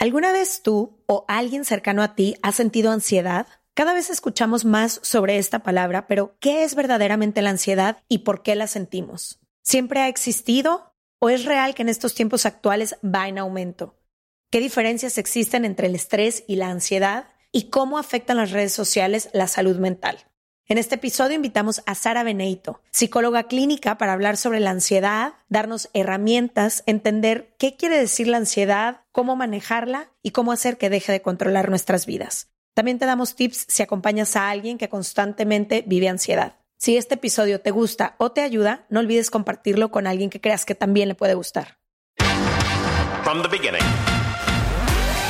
¿Alguna vez tú o alguien cercano a ti ha sentido ansiedad? Cada vez escuchamos más sobre esta palabra, pero ¿qué es verdaderamente la ansiedad y por qué la sentimos? ¿Siempre ha existido o es real que en estos tiempos actuales va en aumento? ¿Qué diferencias existen entre el estrés y la ansiedad? ¿Y cómo afectan las redes sociales la salud mental? En este episodio invitamos a Sara Beneito, psicóloga clínica, para hablar sobre la ansiedad, darnos herramientas, entender qué quiere decir la ansiedad, cómo manejarla y cómo hacer que deje de controlar nuestras vidas. También te damos tips si acompañas a alguien que constantemente vive ansiedad. Si este episodio te gusta o te ayuda, no olvides compartirlo con alguien que creas que también le puede gustar. From the beginning.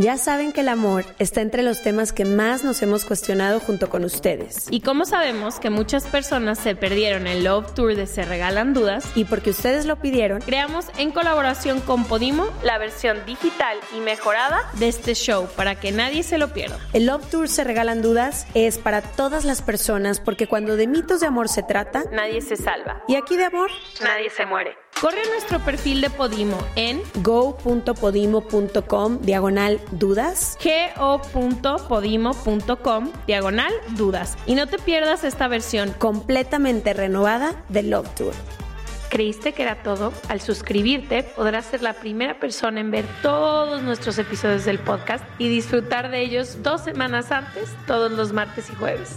Ya saben que el amor está entre los temas que más nos hemos cuestionado junto con ustedes. Y como sabemos que muchas personas se perdieron el Love Tour de Se Regalan Dudas, y porque ustedes lo pidieron, creamos en colaboración con Podimo la versión digital y mejorada de este show para que nadie se lo pierda. El Love Tour Se Regalan Dudas es para todas las personas porque cuando de mitos de amor se trata, nadie se salva. Y aquí de amor, nadie se muere. Corre a nuestro perfil de Podimo en go.podimo.com diagonal dudas. go.podimo.com diagonal dudas. Y no te pierdas esta versión completamente renovada de Love Tour. ¿Creíste que era todo? Al suscribirte podrás ser la primera persona en ver todos nuestros episodios del podcast y disfrutar de ellos dos semanas antes, todos los martes y jueves.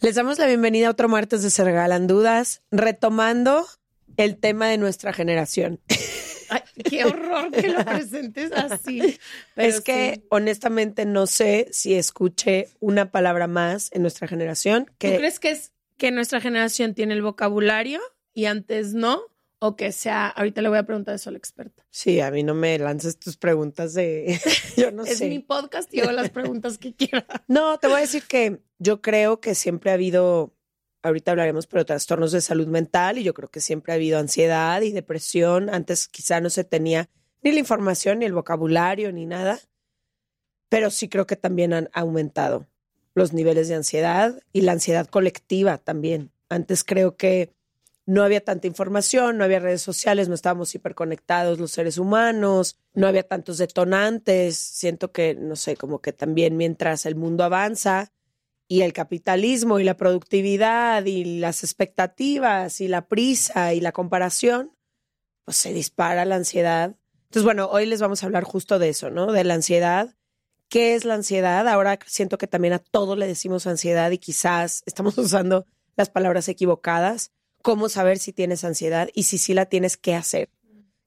Les damos la bienvenida a otro martes de Se Regalan Dudas, retomando el tema de nuestra generación. Ay, qué horror que lo presentes así. es que honestamente no sé si escuché una palabra más en nuestra generación. Que... ¿Tú crees que es que nuestra generación tiene el vocabulario y antes no? O que sea, ahorita le voy a preguntar eso al experto. Sí, a mí no me lances tus preguntas de, yo no sé. Es mi podcast y hago las preguntas que quiera. No, te voy a decir que yo creo que siempre ha habido, ahorita hablaremos, pero trastornos de salud mental y yo creo que siempre ha habido ansiedad y depresión. Antes quizá no se tenía ni la información, ni el vocabulario, ni nada, pero sí creo que también han aumentado los niveles de ansiedad y la ansiedad colectiva también. Antes creo que no había tanta información, no había redes sociales, no estábamos hiperconectados los seres humanos, no había tantos detonantes. Siento que, no sé, como que también mientras el mundo avanza y el capitalismo y la productividad y las expectativas y la prisa y la comparación, pues se dispara la ansiedad. Entonces, bueno, hoy les vamos a hablar justo de eso, ¿no? De la ansiedad. ¿Qué es la ansiedad? Ahora siento que también a todo le decimos ansiedad y quizás estamos usando las palabras equivocadas cómo saber si tienes ansiedad y si sí la tienes, qué hacer.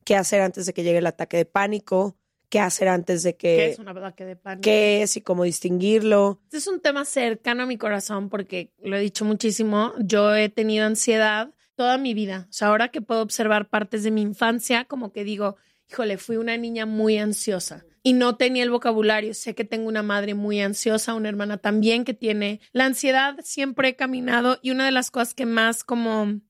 ¿Qué hacer antes de que llegue el ataque de pánico? ¿Qué hacer antes de que... ¿Qué es un ataque de pánico? ¿Qué es y cómo distinguirlo? Este es un tema cercano a mi corazón porque lo he dicho muchísimo. Yo he tenido ansiedad toda mi vida. O sea, ahora que puedo observar partes de mi infancia, como que digo, híjole, fui una niña muy ansiosa y no tenía el vocabulario. Sé que tengo una madre muy ansiosa, una hermana también que tiene la ansiedad. Siempre he caminado y una de las cosas que más como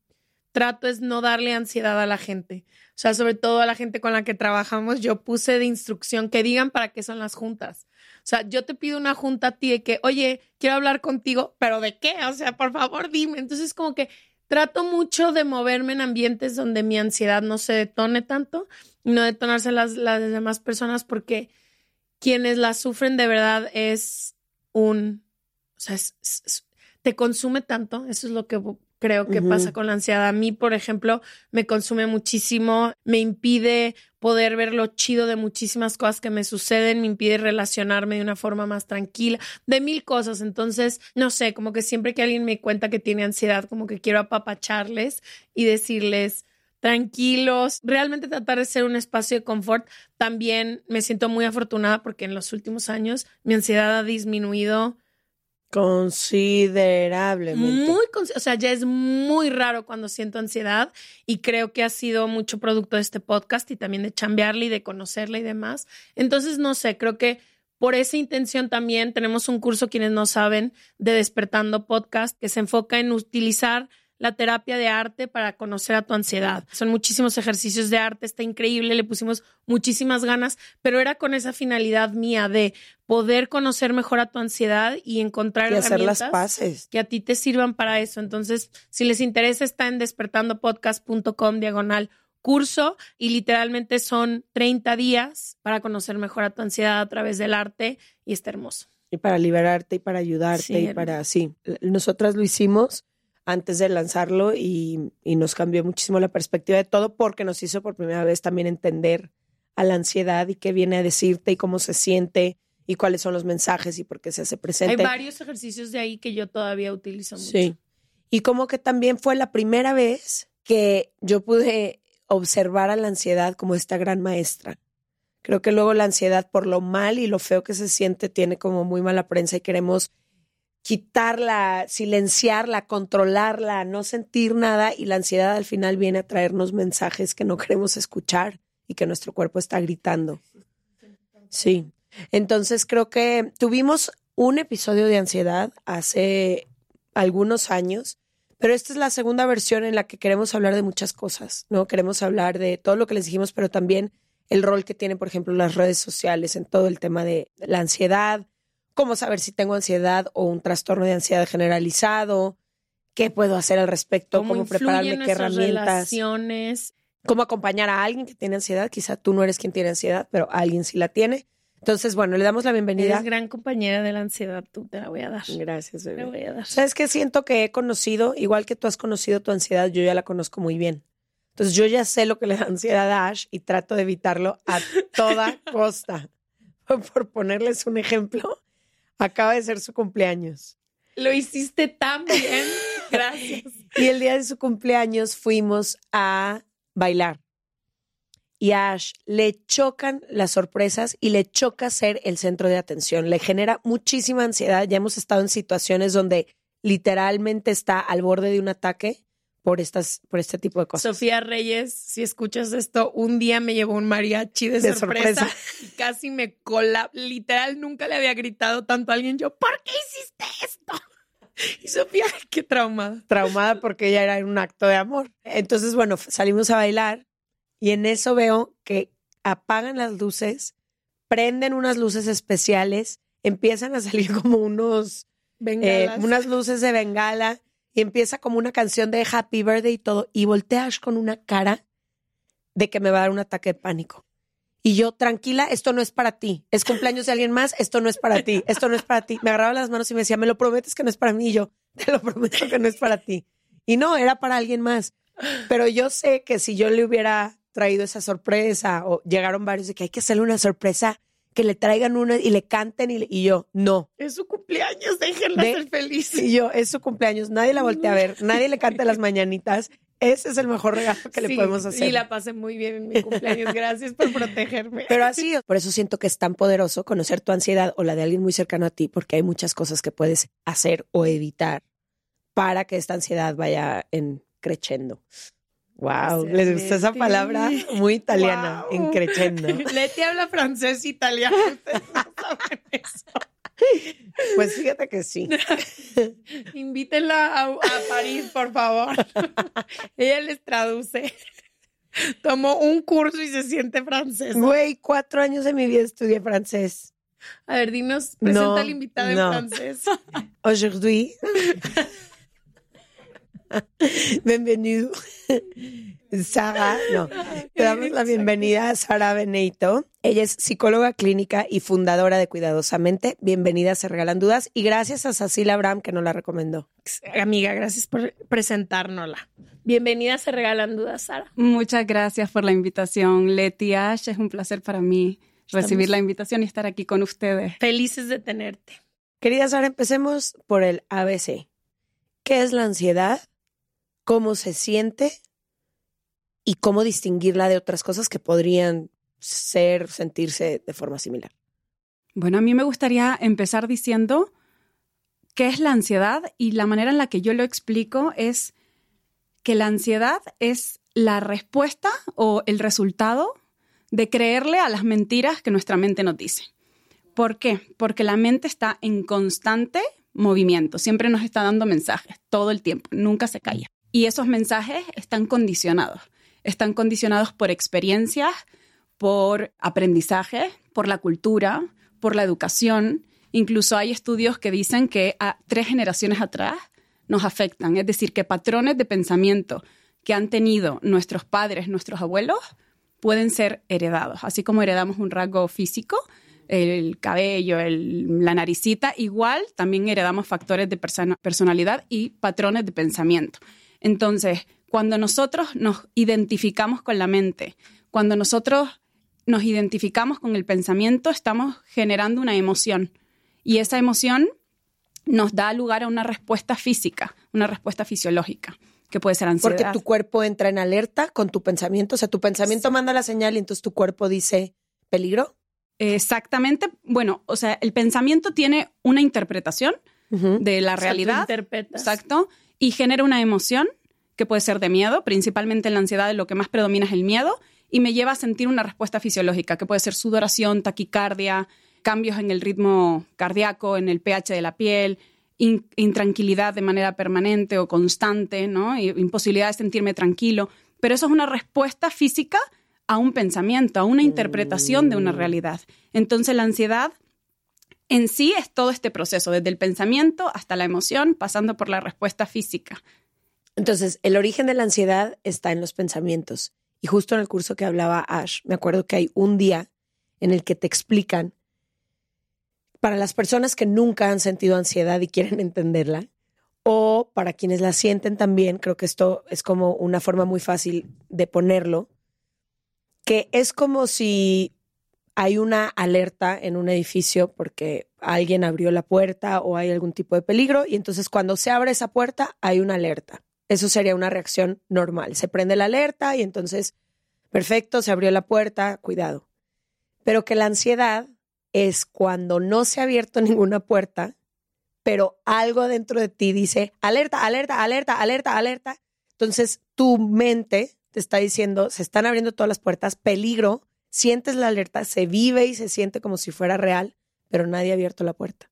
trato es no darle ansiedad a la gente. O sea, sobre todo a la gente con la que trabajamos, yo puse de instrucción que digan para qué son las juntas. O sea, yo te pido una junta a ti de que, oye, quiero hablar contigo, pero ¿de qué? O sea, por favor, dime. Entonces, como que trato mucho de moverme en ambientes donde mi ansiedad no se detone tanto no detonarse las, las demás personas porque quienes la sufren de verdad es un, o sea, te consume tanto, eso es lo que creo que pasa con la ansiedad. A mí, por ejemplo, me consume muchísimo, me impide poder ver lo chido de muchísimas cosas que me suceden, me impide relacionarme de una forma más tranquila, de mil cosas. Entonces, no sé, como que siempre que alguien me cuenta que tiene ansiedad, como que quiero apapacharles y decirles, tranquilos, realmente tratar de ser un espacio de confort. También me siento muy afortunada porque en los últimos años mi ansiedad ha disminuido Considerablemente. Muy, o sea, ya es muy raro cuando siento ansiedad y creo que ha sido mucho producto de este podcast y también de chambearle y de conocerla y demás. Entonces, no sé, creo que por esa intención también tenemos un curso, quienes no saben, de Despertando Podcast, que se enfoca en utilizar la terapia de arte para conocer a tu ansiedad. Son muchísimos ejercicios de arte, está increíble, le pusimos muchísimas ganas, pero era con esa finalidad mía de poder conocer mejor a tu ansiedad y encontrar y hacer las paces. que a ti te sirvan para eso. Entonces, si les interesa, está en despertandopodcast.com diagonal curso y literalmente son 30 días para conocer mejor a tu ansiedad a través del arte y está hermoso. Y para liberarte y para ayudarte y para, sí, nosotras lo hicimos antes de lanzarlo y, nos cambió muchísimo la perspectiva de todo porque nos hizo por primera vez también entender a la ansiedad y qué viene a decirte y cómo se siente y cuáles son los mensajes y por qué se hace presente. Hay varios ejercicios de ahí que yo todavía utilizo mucho. Sí. Y como que también fue la primera vez que yo pude observar a la ansiedad como esta gran maestra. Creo que luego la ansiedad por lo mal y lo feo que se siente tiene como muy mala prensa y queremos quitarla, silenciarla, controlarla, no sentir nada y la ansiedad al final viene a traernos mensajes que no queremos escuchar y que nuestro cuerpo está gritando. Sí. Entonces creo que tuvimos un episodio de ansiedad hace algunos años, pero esta es la segunda versión en la que queremos hablar de muchas cosas, ¿no? Queremos hablar de todo lo que les dijimos, pero también el rol que tienen, por ejemplo, las redes sociales en todo el tema de la ansiedad, cómo saber si tengo ansiedad o un trastorno de ansiedad generalizado, qué puedo hacer al respecto, cómo, prepararme, qué herramientas. Cómo acompañar a alguien que tiene ansiedad. Quizá tú no eres quien tiene ansiedad, pero alguien sí la tiene. Entonces, bueno, le damos la bienvenida. Eres gran compañera de la ansiedad, tú te la voy a dar. Gracias, bebé. Te la voy a dar. ¿Sabes qué? Siento que he conocido, igual que tú has conocido tu ansiedad, yo ya la conozco muy bien. Entonces, yo ya sé lo que le da ansiedad a Ash y trato de evitarlo a toda costa. Por ponerles un ejemplo, Acaba de ser su cumpleaños. Lo hiciste tan bien. Gracias. Y el día de su cumpleaños fuimos a bailar. Y a Ash le chocan las sorpresas y le choca ser el centro de atención. Le genera muchísima ansiedad. Ya hemos estado en situaciones donde literalmente está al borde de un ataque por estas, por este tipo de cosas. Sofía Reyes, si escuchas esto, un día me llevó un mariachi de, sorpresa, y casi me cola, literal nunca le había gritado tanto a alguien yo, ¿por qué hiciste esto? Y Sofía, qué traumada. Traumada porque ella era un acto de amor. Entonces, bueno, salimos a bailar y en eso veo que apagan las luces, prenden unas luces especiales, empiezan a salir como unos, eh, unas luces de bengala y empieza como una canción de Happy Birthday y todo, y volteas con una cara de que me va a dar un ataque de pánico. Y yo, tranquila, esto no es para ti. Es cumpleaños de alguien más, esto no es para ti, esto no es para ti. Me agarraba las manos y me decía, me lo prometes que no es para mí. Y yo, te lo prometo que no es para ti. Y no, era para alguien más. Pero yo sé que si yo le hubiera traído esa sorpresa o llegaron varios de que hay que hacerle una sorpresa que le traigan una y le canten y, yo, no. Es su cumpleaños, déjenla ser feliz. Y yo, es su cumpleaños, nadie la voltea a ver, nadie le canta las mañanitas. Ese es el mejor regalo que le podemos hacer. Y la pasé muy bien en mi cumpleaños. Gracias por protegerme. Pero así, por eso siento que es tan poderoso conocer tu ansiedad o la de alguien muy cercano a ti, porque hay muchas cosas que puedes hacer o evitar para que esta ansiedad vaya en crescendo. Wow, les gustó esa palabra muy italiana, Wow. en crecendo. Leti habla francés e italiano. Ustedes no saben eso. Pues fíjate que sí. Invítenla a, a París, por favor. Ella les traduce. Tomó un curso y se siente francesa. Güey, cuatro años de mi vida estudié francés. A ver, dinos, presenta No, al invitado en no. francés. Aujourd'hui. Bienvenido. Sara, no. Te damos la bienvenida a Sara Beneito. Ella es psicóloga clínica y fundadora de Cuidadosamente. Bienvenida, se regalan dudas. Y gracias a Cecilia Abraham que nos la recomendó. Amiga, gracias por presentárnosla. Bienvenida, se regalan dudas, Sara. Muchas gracias por la invitación, Leti Ash. Es un placer para mí recibir la invitación y estar aquí con ustedes. Felices de tenerte. Querida Sara, empecemos por el ABC. ¿Qué es la ansiedad? ¿Cómo se siente? ¿Y cómo distinguirla de otras cosas que podrían ser, sentirse de forma similar? Bueno, a mí me gustaría empezar diciendo qué es la ansiedad y la manera en la que yo lo explico es que la ansiedad es la respuesta o el resultado de creerle a las mentiras que nuestra mente nos dice. ¿Por qué? Porque la mente está en constante movimiento, siempre nos está dando mensajes todo el tiempo, nunca se calla. Y esos mensajes están condicionados. Están condicionados por experiencias, por aprendizaje, por la cultura, por la educación. Incluso hay estudios que dicen que a tres generaciones atrás nos afectan. Es decir, que patrones de pensamiento que han tenido nuestros padres, nuestros abuelos, pueden ser heredados. Así como heredamos un rasgo físico, el cabello, el- la naricita, igual también heredamos factores de persona- personalidad y patrones de pensamiento. Entonces, cuando nosotros nos identificamos con la mente, cuando nosotros nos identificamos con el pensamiento, estamos generando una emoción. Y esa emoción nos da lugar a una respuesta física, una respuesta fisiológica, que puede ser ansiedad. Porque tu cuerpo entra en alerta con tu pensamiento. O sea, tu pensamiento manda la señal y entonces tu cuerpo dice peligro. Exactamente. Bueno, o sea, el pensamiento tiene una interpretación de la O sea, tú realidad. interpretas. Exacto. Y genera una emoción que puede ser de miedo, principalmente en la ansiedad lo que más predomina es el miedo, y me lleva a sentir una respuesta fisiológica, que puede ser sudoración, taquicardia, cambios en el ritmo cardíaco, en el pH de la piel, in- intranquilidad de manera permanente o constante, ¿no? Y- imposibilidad de sentirme tranquilo. Pero eso es una respuesta física a un pensamiento, a una interpretación de una realidad. Entonces la ansiedad en sí es todo este proceso, desde el pensamiento hasta la emoción, pasando por la respuesta física. Entonces, el origen de la ansiedad está en los pensamientos. Y justo en el curso que hablaba Ash, me acuerdo que hay un día en el que te explican, para las personas que nunca han sentido ansiedad y quieren entenderla, o para quienes la sienten también, creo que esto es como una forma muy fácil de ponerlo, que es como si hay una alerta en un edificio porque alguien abrió la puerta o hay algún tipo de peligro y entonces cuando se abre esa puerta hay una alerta. Eso sería una reacción normal. Se prende la alerta y entonces, perfecto, se abrió la puerta, cuidado. Pero que la ansiedad es cuando no se ha abierto ninguna puerta, pero algo dentro de ti dice, alerta, alerta, alerta, alerta, alerta. Entonces tu mente te está diciendo, se están abriendo todas las puertas, peligro, sientes la alerta, se vive y se siente como si fuera real, pero nadie ha abierto la puerta.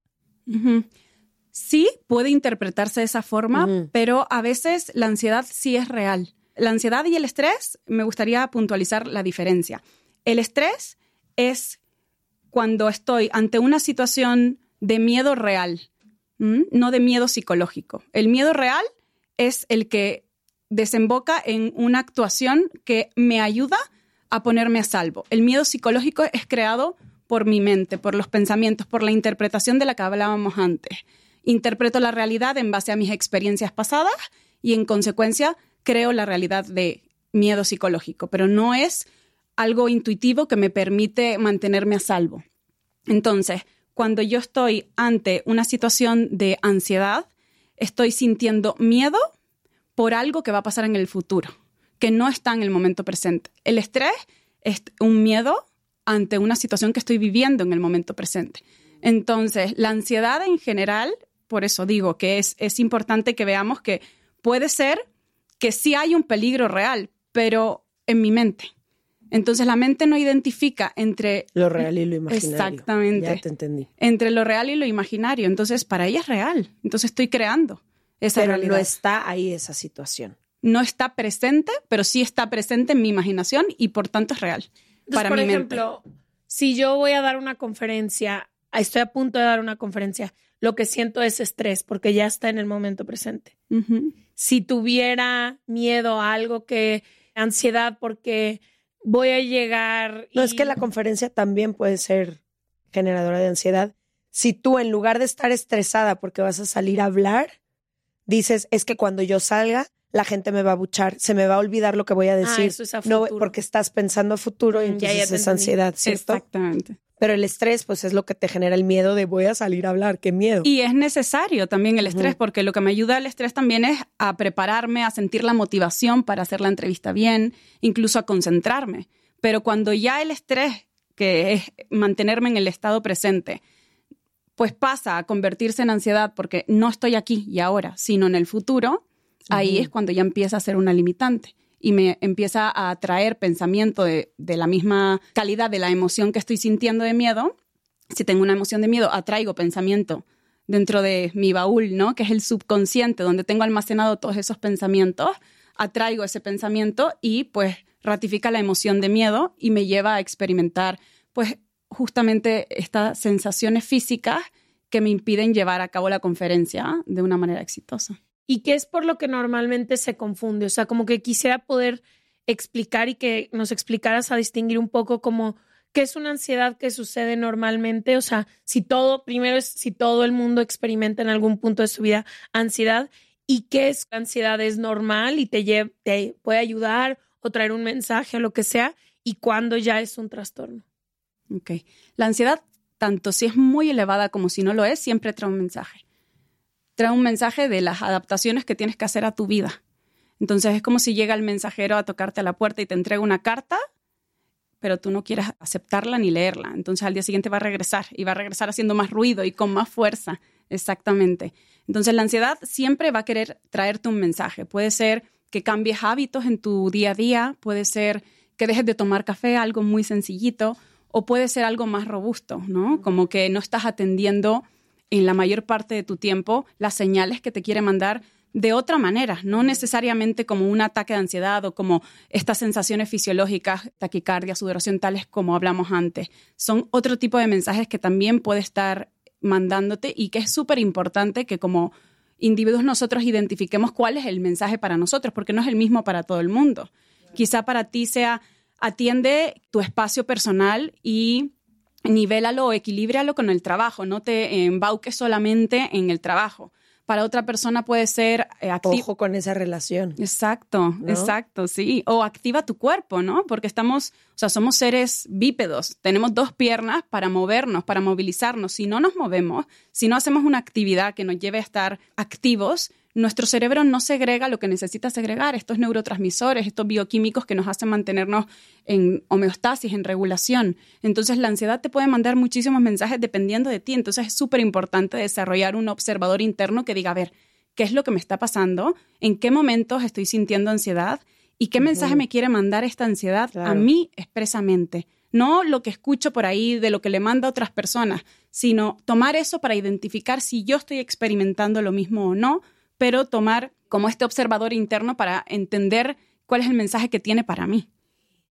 Sí, puede interpretarse de esa forma, pero a veces la ansiedad sí es real. La ansiedad y el estrés, me gustaría puntualizar la diferencia. El estrés es cuando estoy ante una situación de miedo real, ¿m? no de miedo psicológico. El miedo real es el que desemboca en una actuación que me ayuda a ponerme a salvo. El miedo psicológico es creado por mi mente, por los pensamientos, por la interpretación de la que hablábamos antes. Interpreto la realidad en base a mis experiencias pasadas y en consecuencia creo la realidad de miedo psicológico, pero no es algo intuitivo que me permite mantenerme a salvo. Entonces, cuando yo estoy ante una situación de ansiedad, estoy sintiendo miedo por algo que va a pasar en el futuro, que no está en el momento presente. El estrés es un miedo ante una situación que estoy viviendo en el momento presente. Entonces, la ansiedad en general, por eso digo que es, es importante que veamos que puede ser que sí hay un peligro real, pero en mi mente. Entonces la mente no identifica entre Lo real y lo imaginario. Exactamente. Ya te entendí. entre lo real y lo imaginario. Entonces para ella es real. Entonces estoy creando esa Pero realidad. no está ahí esa situación. No está presente, pero sí está presente en mi imaginación y por tanto es real. Entonces, para por mi mente. ejemplo, si yo voy a dar una conferencia, estoy a punto de dar una conferencia, lo que siento es estrés porque ya está en el momento presente. Si tuviera miedo a algo que, ansiedad porque voy a llegar. No, es que la conferencia también puede ser generadora de ansiedad. Si tú, en lugar de estar estresada porque vas a salir a hablar, dices, es que cuando yo salga, la gente me va a buchar, se me va a olvidar lo que voy a decir. Ah, eso es a no, porque estás pensando a futuro y Mm, ya, entonces ya es entendí. ansiedad, ¿cierto? Exactamente. Pero el estrés, pues es lo que te genera el miedo de voy a salir a hablar, qué miedo. Y es necesario también el estrés, porque lo que me ayuda al estrés también es a prepararme, a sentir la motivación para hacer la entrevista bien, incluso a concentrarme. Pero cuando ya el estrés, que es mantenerme en el estado presente, pues pasa a convertirse en ansiedad porque no estoy aquí y ahora, sino en el futuro, ahí es cuando ya empieza a ser una limitante y me empieza a atraer pensamiento de, de la misma calidad de la emoción que estoy sintiendo de miedo. Si tengo una emoción de miedo, atraigo pensamiento dentro de mi baúl, ¿no? Que es el subconsciente, donde tengo almacenado todos esos pensamientos, atraigo ese pensamiento y pues ratifica la emoción de miedo y me lleva a experimentar pues justamente estas sensaciones físicas que me impiden llevar a cabo la conferencia de una manera exitosa. ¿Y qué es por lo que normalmente se confunde? O sea, como que quisiera poder explicar y que nos explicaras a distinguir un poco como qué es una ansiedad que sucede normalmente. O sea, si todo, primero es si todo el mundo experimenta en algún punto de su vida ansiedad y qué es ansiedad es normal y te, lle- te puede ayudar o traer un mensaje o lo que sea y cuándo ya es un trastorno. Ok. La ansiedad, tanto si es muy elevada como si no lo es, siempre trae un mensaje. Trae un mensaje de las adaptaciones que tienes que hacer a tu vida. Entonces es como si llega el mensajero a tocarte a la puerta y te entrega una carta, pero tú no quieres aceptarla ni leerla. Entonces al día siguiente va a regresar y va a regresar haciendo más ruido y con más fuerza. Exactamente. Entonces la ansiedad siempre va a querer traerte un mensaje. Puede ser que cambies hábitos en tu día a día, puede ser que dejes de tomar café, algo muy sencillito, o puede ser algo más robusto, ¿no? Como que no estás atendiendo en la mayor parte de tu tiempo las señales que te quiere mandar de otra manera, no necesariamente como un ataque de ansiedad o como estas sensaciones fisiológicas, taquicardia, sudoración, tales como hablamos antes. Son otro tipo de mensajes que también puede estar mandándote y que es súper importante que como individuos nosotros identifiquemos cuál es el mensaje para nosotros, porque no es el mismo para todo el mundo. Quizá para ti sea atiende tu espacio personal y nivélalo o equilíbralo con el trabajo, no te embauques solamente en el trabajo. Para otra persona puede ser eh, acti- Ojo con esa relación. Exacto, ¿no? exacto, sí. O activa tu cuerpo, ¿no? Porque estamos, o sea, somos seres bípedos. Tenemos dos piernas para movernos, para movilizarnos. Si no nos movemos, si no hacemos una actividad que nos lleve a estar activos, nuestro cerebro no segrega lo que necesita segregar, estos neurotransmisores, estos bioquímicos que nos hacen mantenernos en homeostasis, en regulación. Entonces la ansiedad te puede mandar muchísimos mensajes dependiendo de ti. Entonces es súper importante desarrollar un observador interno que diga, a ver, ¿qué es lo que me está pasando? ¿En qué momentos estoy sintiendo ansiedad? ¿Y qué mensaje me quiere mandar esta ansiedad a mí expresamente? No lo que escucho por ahí de lo que le manda a otras personas, sino tomar eso para identificar si yo estoy experimentando lo mismo o no, pero tomar como este observador interno para entender cuál es el mensaje que tiene para mí.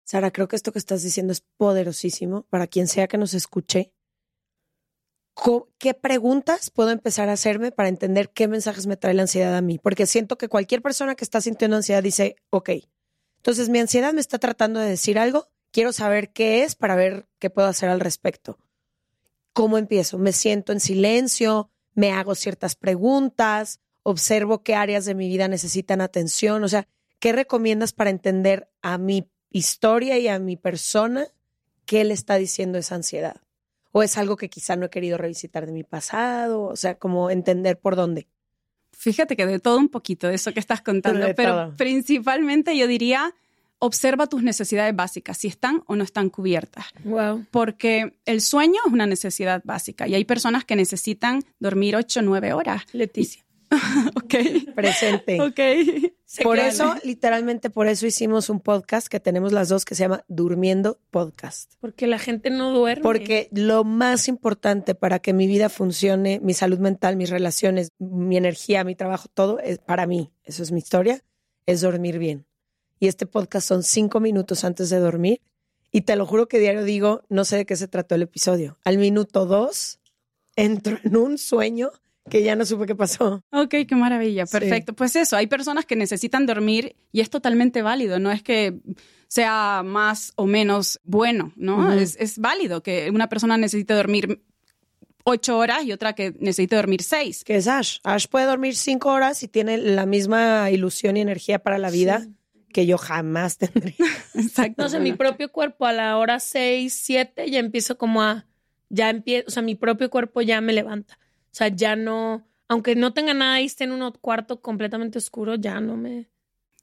Sara, creo que esto que estás diciendo es poderosísimo para quien sea que nos escuche. ¿Qué preguntas puedo empezar a hacerme para entender qué mensajes me trae la ansiedad a mí? Porque siento que cualquier persona que está sintiendo ansiedad dice, ok, entonces mi ansiedad me está tratando de decir algo, quiero saber qué es para ver qué puedo hacer al respecto. ¿Cómo empiezo? ¿Me siento en silencio? ¿Me hago ciertas preguntas? ¿Observo qué áreas de mi vida necesitan atención? O sea, ¿qué recomiendas para entender a mi historia y a mi persona qué le está diciendo esa ansiedad? ¿O es algo que quizá no he querido revisitar de mi pasado? O sea, como entender por dónde. Fíjate que de todo un poquito de eso que estás contando, De pero todo. principalmente yo diría, observa tus necesidades básicas, si están o no están cubiertas. Wow. Porque el sueño es una necesidad básica y hay personas que necesitan dormir 8 o 9 horas. Leticia. Ok. Presente. Ok. Sé Por eso, literalmente por eso hicimos un podcast que tenemos las dos que se llama Durmiendo Podcast. Porque la gente no duerme. Porque lo más importante para que mi vida funcione, mi salud mental, mis relaciones, mi energía, mi trabajo, todo es para mí, eso es mi historia, es dormir bien. Y este podcast son cinco minutos antes de dormir. Y te lo juro que diario digo, no sé de qué se trató el episodio. Al minuto dos, entro en un sueño que ya no supe qué pasó. Ok, qué maravilla, Sí. perfecto. Pues eso, hay personas que necesitan dormir y es totalmente válido, no es que sea más o menos bueno, ¿no? Es, es válido que una persona necesite dormir ocho horas y otra que necesite dormir seis. Que es Ash. Ash puede dormir cinco horas y tiene la misma ilusión y energía para la vida que yo jamás tendría. Exacto. No sé, mi propio cuerpo a la hora 6, 7 ya empiezo como a, ya empiezo, o sea, mi propio cuerpo ya me levanta. O sea, ya no, aunque no tenga nada y esté en un cuarto completamente oscuro, ya no me...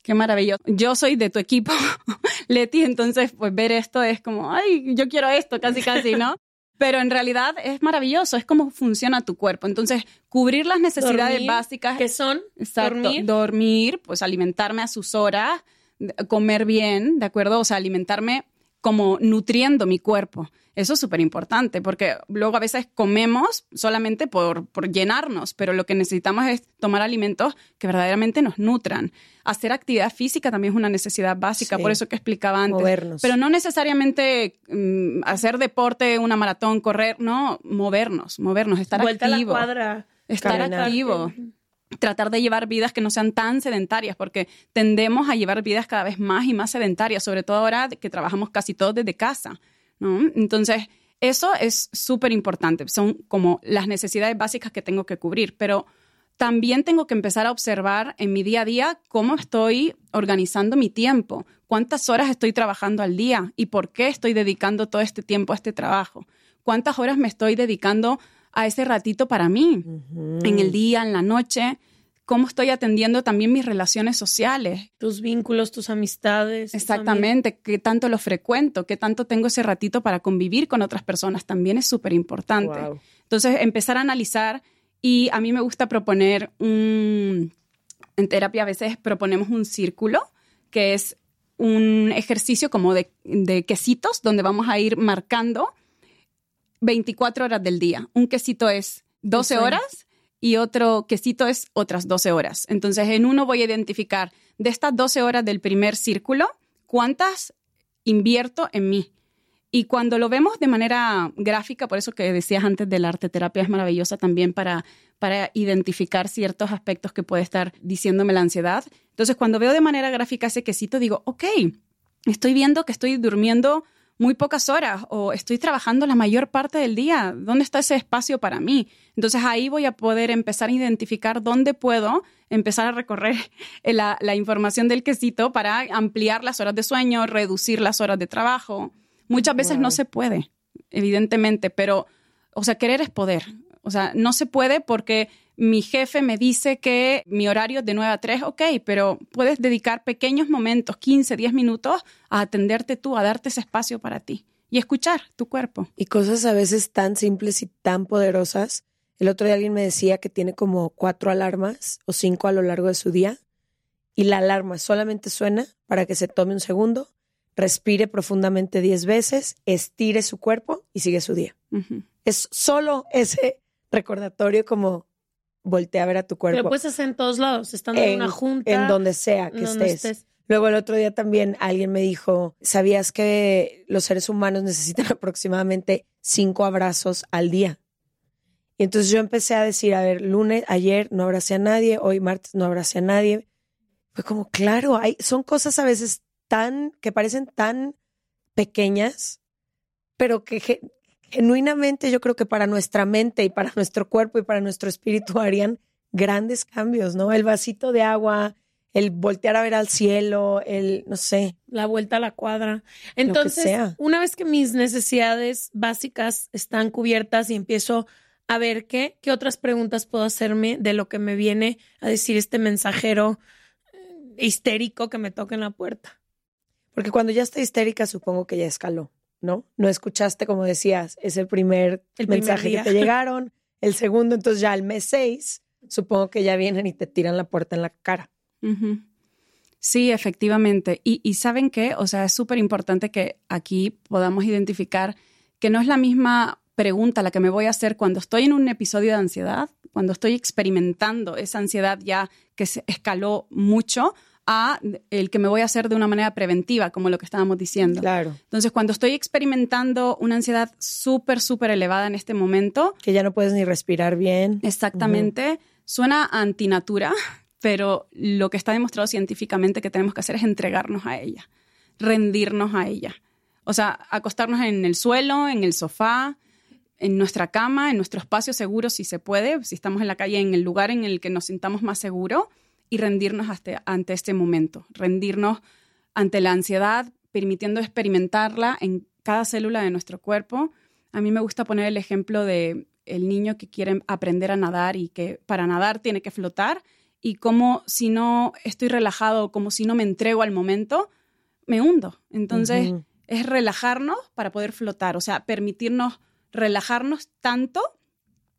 Qué maravilloso. Yo soy de tu equipo, Leti, entonces pues ver esto es como, ay, yo quiero esto, casi, casi, ¿no? Pero en realidad es maravilloso, es cómo funciona tu cuerpo. Entonces, cubrir las necesidades Dormir, básicas. que son Exacto. dormir. Dormir, pues alimentarme a sus horas, comer bien, ¿de acuerdo? O sea, alimentarme como nutriendo mi cuerpo. Eso es súper importante porque luego a veces comemos solamente por, por llenarnos, pero lo que necesitamos es tomar alimentos que verdaderamente nos nutran. Hacer actividad física también es una necesidad básica, Sí. por eso que explicaba antes. Movernos. Pero no necesariamente mm, hacer deporte, una maratón, correr, no, movernos, movernos, estar vuelta activo. a la cuadra. Estar Caminar. activo tratar de llevar vidas que no sean tan sedentarias, porque tendemos a llevar vidas cada vez más y más sedentarias, sobre todo ahora que trabajamos casi todos desde casa, ¿no? Entonces, eso es súper importante, son como las necesidades básicas que tengo que cubrir, pero también tengo que empezar a observar en mi día a día cómo estoy organizando mi tiempo, cuántas horas estoy trabajando al día y por qué estoy dedicando todo este tiempo a este trabajo, cuántas horas me estoy dedicando a ese ratito para mí, en el día, en la noche, cómo estoy atendiendo también mis relaciones sociales. Tus vínculos, tus amistades. Exactamente, qué tanto lo frecuento, qué tanto tengo ese ratito para convivir con otras personas, también es súper importante. Wow. Entonces, empezar a analizar y a mí me gusta proponer un, en terapia a veces proponemos un círculo, que es un ejercicio como de, de quesitos, donde vamos a ir marcando 24 horas del día. Un quesito es 12 sueño. horas y otro quesito es otras 12 horas. Entonces, en uno voy a identificar de estas 12 horas del primer círculo, cuántas invierto en mí. Y cuando lo vemos de manera gráfica, por eso que decías antes de la arte terapia es maravillosa también para, para identificar ciertos aspectos que puede estar diciéndome la ansiedad. Entonces, cuando veo de manera gráfica ese quesito, digo, ok, estoy viendo que estoy durmiendo muy pocas horas o estoy trabajando la mayor parte del día. ¿Dónde está ese espacio para mí? Entonces ahí voy a poder empezar a identificar dónde puedo empezar a recorrer la, la información del quesito para ampliar las horas de sueño, reducir las horas de trabajo. Muchas veces no se puede, evidentemente, pero, o sea, querer es poder. O sea, no se puede porque mi jefe me dice que mi horario es de 9 a 3, ok, pero puedes dedicar pequeños momentos, 15, 10 minutos, a atenderte tú, a darte ese espacio para ti y escuchar tu cuerpo. Y cosas a veces tan simples y tan poderosas. El otro día alguien me decía que tiene como cuatro alarmas o cinco a lo largo de su día y la alarma solamente suena para que se tome un segundo, respire profundamente diez veces, estire su cuerpo y sigue su día. Es solo ese recordatorio como voltea a ver a tu cuerpo. Pero puedes hacer en todos lados, estando en, una junta. en donde sea que donde estés. estés. Luego el otro día también alguien me dijo, ¿sabías que los seres humanos necesitan aproximadamente cinco abrazos al día? Y entonces yo empecé a decir, a ver, lunes, ayer no abracé a nadie, hoy martes no abracé a nadie. Fue como, claro, hay, son cosas a veces tan, que parecen tan pequeñas, pero que genuinamente yo creo que para nuestra mente y para nuestro cuerpo y para nuestro espíritu harían grandes cambios, ¿no? El vasito de agua, el voltear a ver al cielo, el, no sé, la vuelta a la cuadra. Entonces, una vez que mis necesidades básicas están cubiertas y empiezo a ver qué, qué otras preguntas puedo hacerme de lo que me viene a decir este mensajero eh, histérico que me toca en la puerta. porque cuando ya está histérica supongo que ya escaló, ¿no? No escuchaste, como decías, ese primer, El primer mensaje día. que te llegaron, el segundo, entonces ya al mes seis, supongo que ya vienen y te tiran la puerta en la cara. Sí, efectivamente. Y, y saben qué, o sea, es súper importante que aquí podamos identificar que no es la misma pregunta la que me voy a hacer cuando estoy en un episodio de ansiedad, cuando estoy experimentando esa ansiedad ya que se escaló mucho, a el que me voy a hacer de una manera preventiva, como lo que estábamos diciendo. Claro. Entonces, cuando estoy experimentando una ansiedad súper, súper elevada en este momento, Que ya no puedes ni respirar bien. exactamente, suena antinatura, pero lo que está demostrado científicamente que tenemos que hacer es entregarnos a ella, rendirnos a ella. O sea, acostarnos en el suelo, en el sofá, en nuestra cama, en nuestro espacio seguro si se puede, si estamos en la calle, en el lugar en el que nos sintamos más seguros y rendirnos hasta- ante este momento, rendirnos ante la ansiedad, permitiendo experimentarla en cada célula de nuestro cuerpo. A mí me gusta poner el ejemplo de el niño que quiere aprender a nadar y que para nadar tiene que flotar y como si no estoy relajado, como si no me entrego al momento, me hundo. Entonces, es relajarnos para poder flotar, o sea, permitirnos relajarnos tanto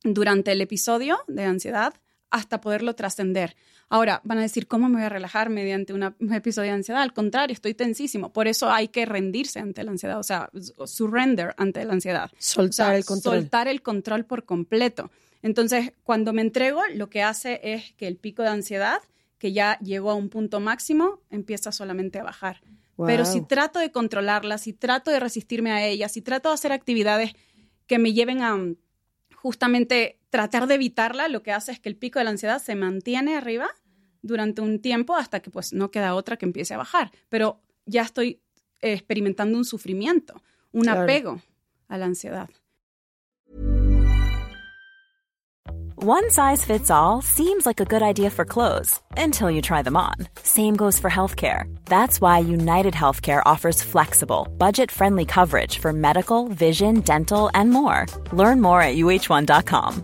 durante el episodio de ansiedad hasta poderlo trascender. Ahora, van a decir, ¿cómo me voy a relajar mediante una- un episodio de ansiedad? Al contrario, estoy tensísimo. Por eso hay que rendirse ante la ansiedad, o sea, surrender ante la ansiedad. Soltar O sea, el control. Soltar el control por completo. Entonces, cuando me entrego, lo que hace es que el pico de ansiedad, que ya llegó a un punto máximo, empieza solamente a bajar. Pero si trato de controlarla, si trato de resistirme a ella, si trato de hacer actividades que me lleven a mm, justamente tratar de evitarla, lo que hace es que el pico de la ansiedad se mantiene arriba durante un tiempo hasta que pues no queda otra que empiece a bajar. Pero ya estoy eh, experimentando un sufrimiento, un Claro. apego a la ansiedad. One size fits all seems like a good idea for clothes until you try them on. Same goes for healthcare. That's why United Healthcare offers flexible, budget friendly coverage for medical, vision, dental, and more. Learn more at uh1.com.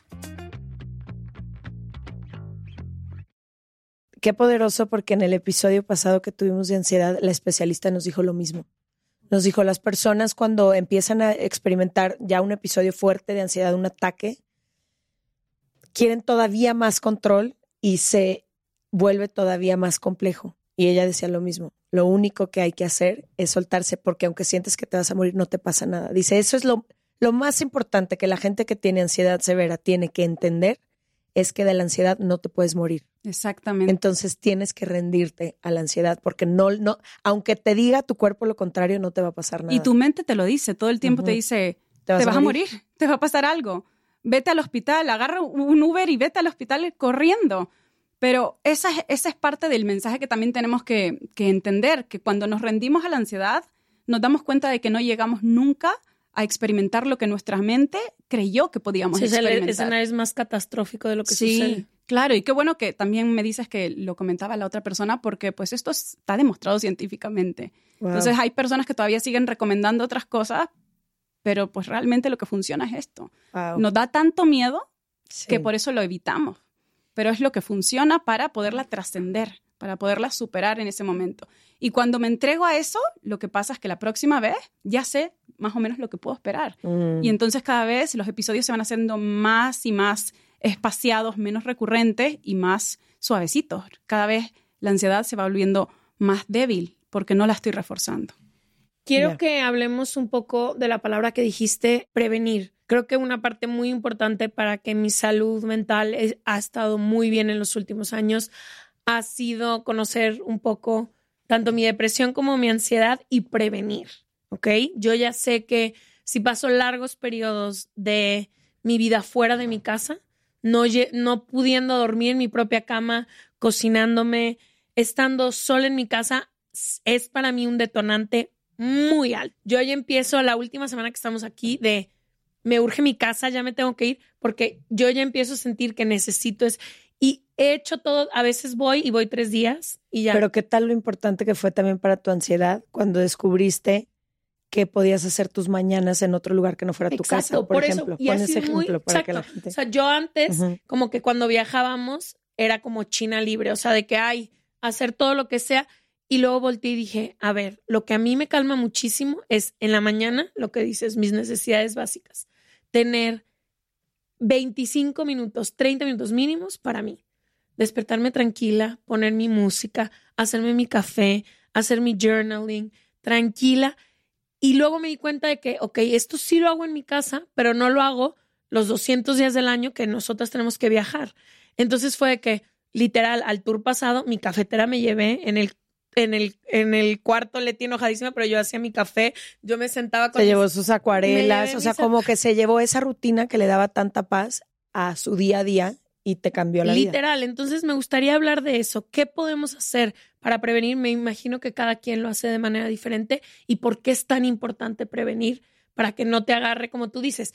Qué poderoso porque en el episodio pasado que tuvimos de ansiedad, la especialista nos dijo lo mismo. Nos dijo, las personas cuando empiezan a experimentar ya un episodio fuerte de ansiedad, un ataque, quieren todavía más control y se vuelve todavía más complejo. Y ella decía lo mismo. Lo único que hay que hacer es soltarse porque aunque sientes que te vas a morir, no te pasa nada. Dice, eso es lo, lo más importante que la gente que tiene ansiedad severa tiene que entender es que de la ansiedad no te puedes morir. Exactamente. Entonces tienes que rendirte a la ansiedad porque no, no, aunque te diga tu cuerpo lo contrario, no te va a pasar nada. Y tu mente te lo dice, todo el tiempo te dice, te vas, a, morir? te va a pasar algo. Vete al hospital, agarra un Uber y vete al hospital corriendo. Pero esa es, esa es parte del mensaje que también tenemos que, que entender, que cuando nos rendimos a la ansiedad, nos damos cuenta de que no llegamos nunca a experimentar lo que nuestra mente creyó que podíamos Sí, es el experimentar. escenario es más catastrófico de lo que sí, sucede. Claro, y qué bueno que también me dices que lo comentaba la otra persona, porque pues esto está demostrado científicamente. Wow. Entonces hay personas que todavía siguen recomendando otras cosas, pero pues realmente lo que funciona es esto. Wow. Nos da tanto miedo Sí. que por eso lo evitamos, pero es lo que funciona para poderla trascender, para poderla superar en ese momento. Y cuando me entrego a eso, lo que pasa es que la próxima vez ya sé más o menos lo que puedo esperar. Mm. Y entonces cada vez los episodios se van haciendo más y más espaciados, menos recurrentes y más suavecitos. Cada vez la ansiedad se va volviendo más débil porque no la estoy reforzando. Quiero Ya. que hablemos un poco de la palabra que dijiste, prevenir. Creo que una parte muy importante para que mi salud mental es- ha estado muy bien en los últimos años ha sido conocer un poco tanto mi depresión como mi ansiedad y prevenir, ¿ok? Yo ya sé que si paso largos periodos de mi vida fuera de mi casa, no, no pudiendo dormir en mi propia cama, cocinándome, estando sola en mi casa, es para mí un detonante muy alto. Yo ya empiezo la última semana que estamos aquí de me urge mi casa, ya me tengo que ir porque yo ya empiezo a sentir que necesito es y he hecho todo, a veces voy y voy tres días y ya. Pero qué tal lo importante que fue también para tu ansiedad cuando descubriste que podías hacer tus mañanas en otro lugar que no fuera tu casa, por, por ejemplo. eso. Y Pon ese muy- ejemplo para que la gente... O sea, yo antes, como que cuando viajábamos, era como China libre, o sea, de que hay hacer todo lo que sea. Y luego volteé y dije, a ver, lo que a mí me calma muchísimo es en la mañana, lo que dices, mis necesidades básicas. Tener 25 minutos, 30 minutos mínimos para mí. Despertarme tranquila, poner mi música, hacerme mi café, hacer mi journaling, tranquila. Y luego me di cuenta de que, ok, esto sí lo hago en mi casa, pero no lo hago los 200 días del año que nosotras tenemos que viajar. Entonces fue de que, literal, al tour pasado, mi cafetera me llevé en el, en el, en el cuarto, Leti enojadísima, pero yo hacía mi café, yo me sentaba con Se mis- llevó sus acuarelas, o sea, como que se llevó esa rutina que le daba tanta paz a su día a día y te cambió la vida. Literal, entonces me gustaría hablar de eso. ¿Qué podemos hacer para prevenir? Me imagino que cada quien lo hace de manera diferente y por qué es tan importante prevenir para que no te agarre, como tú dices,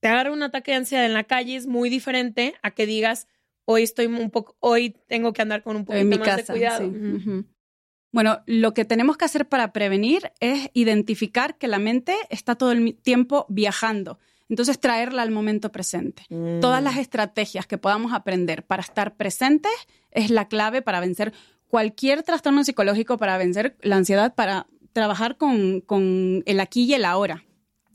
te agarre un ataque de ansiedad en la calle es muy diferente a que digas, hoy estoy un poco, hoy tengo que andar con un poquito en mi más de cuidado. sí. Bueno, lo que tenemos que hacer para prevenir es identificar que la mente está todo el tiempo viajando. Entonces, traerla al momento presente. Mm. Todas las estrategias que podamos aprender para estar presentes es la clave para vencer cualquier trastorno psicológico, para vencer la ansiedad, para trabajar con, con el aquí y el ahora.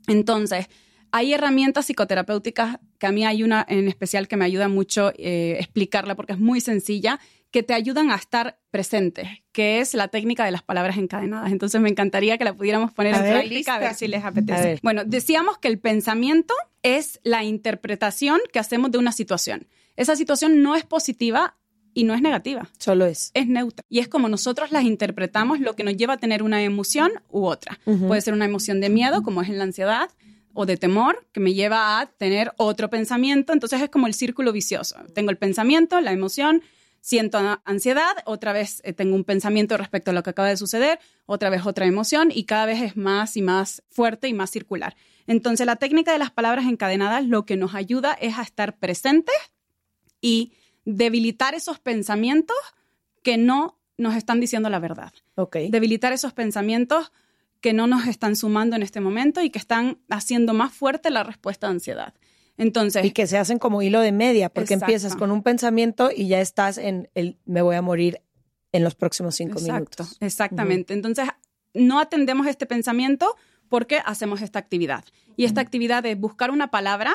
Entonces, hay herramientas psicoterapéuticas que a mí hay una en especial que me ayuda mucho eh, explicarla porque es muy sencilla, que te ayudan a estar presentes, que es la técnica de las palabras encadenadas. Entonces me encantaría que la pudiéramos poner A en práctica, a ver si les apetece. Bueno, decíamos que el pensamiento es la interpretación que hacemos de una situación. Esa situación no es positiva y no es negativa Solo es. es neutra. Y es como nosotros las interpretamos lo que nos lleva a tener una emoción u otra. Puede ser una emoción de miedo, como es en la ansiedad, o de temor, que me lleva a tener otro pensamiento. Entonces es como el círculo vicioso. Tengo el pensamiento, la emoción, siento ansiedad, otra vez eh, tengo un pensamiento respecto a lo que acaba de suceder, otra vez otra emoción y cada vez es más y más fuerte y más circular. Entonces la técnica de las palabras encadenadas lo que nos ayuda es a estar presentes y debilitar esos pensamientos que no nos están diciendo la verdad. Ok. Debilitar esos pensamientos que no nos están sumando en este momento y que están haciendo más fuerte la respuesta de ansiedad. Entonces, Y que se hacen como hilo de media, porque Exacto. empiezas con un pensamiento y ya estás en el me voy a morir en los próximos cinco Exacto, minutos. exactamente. Entonces, no atendemos este pensamiento porque hacemos esta actividad. Y esta actividad es buscar una palabra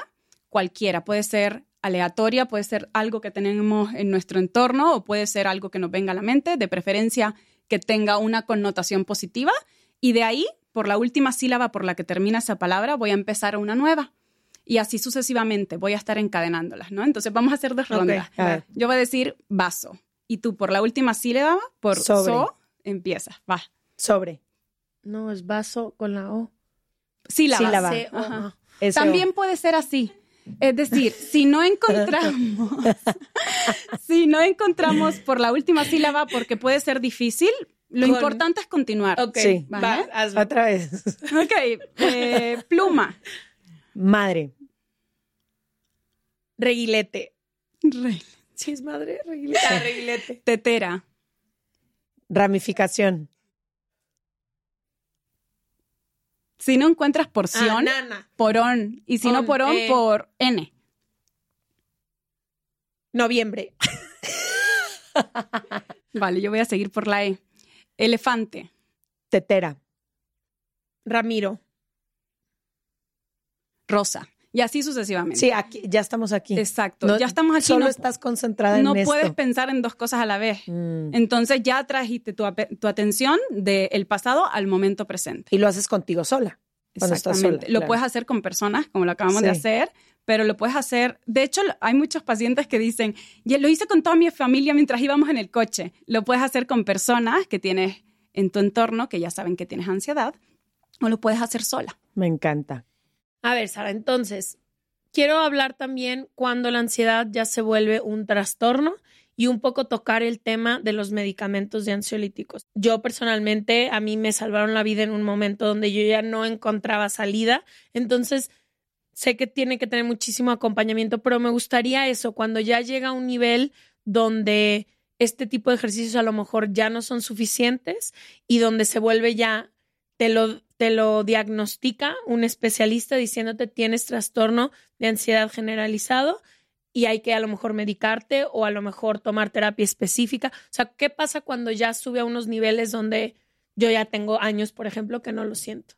cualquiera. Puede ser aleatoria, puede ser algo que tenemos en nuestro entorno o puede ser algo que nos venga a la mente, de preferencia que tenga una connotación positiva. Y de ahí, por la última sílaba por la que termina esa palabra, voy a empezar una nueva. Y así sucesivamente voy a estar encadenándolas, ¿no? Entonces vamos a hacer dos rondas. Yo voy a decir vaso. Y tú por la última sílaba, por Sobre. so, empiezas. Va. Sobre. No, es vaso con la O. Sílaba. Sílaba. C, O, Ajá. También puede ser así. Es decir, si no encontramos, si no encontramos por la última sílaba, porque puede ser difícil, lo Con- importante es continuar. Ok, Sí. va, ¿Vale? hazlo. Otra vez. Ok, eh, pluma. Madre. Reguilete. Re- Sí, es madre, reguilete. Ah, reguilete. Tetera. Ramificación. Si no encuentras porción, Ah, porón. Y si no On, porón, eh. por N. Noviembre. Vale, yo voy a seguir por la E. Elefante. Tetera. Ramiro. Rosa. Y así sucesivamente. Sí, aquí, ya estamos aquí. Exacto. No- ya estamos aquí. Solo no estás concentrada en no esto. puedes pensar en dos cosas a la vez. Mm. Entonces ya trajiste tu, tu atención del pasado al momento presente. Y lo haces contigo sola. Cuando estás sola. Exactamente. Lo claro. puedes hacer con personas, como lo acabamos de hacer, pero lo puedes hacer. De hecho, hay muchos pacientes que dicen, ya lo hice con toda mi familia mientras íbamos en el coche. Lo puedes hacer con personas que tienes en tu entorno, que ya saben que tienes ansiedad, o lo puedes hacer sola. Me encanta. A ver, Sara, entonces, quiero hablar también cuando la ansiedad ya se vuelve un trastorno y un poco tocar el tema de los medicamentos de ansiolíticos. Yo personalmente, a mí me salvaron la vida en un momento donde yo ya no encontraba salida, entonces sé que tiene que tener muchísimo acompañamiento, pero me gustaría eso, cuando ya llega a un nivel donde este tipo de ejercicios a lo mejor ya no son suficientes y donde se vuelve ya, te lo, te lo diagnostica un especialista diciéndote tienes trastorno de ansiedad generalizado y hay que a lo mejor medicarte o a lo mejor tomar terapia específica. O sea, ¿qué pasa cuando ya sube a unos niveles donde yo ya tengo años, por ejemplo, que no lo siento?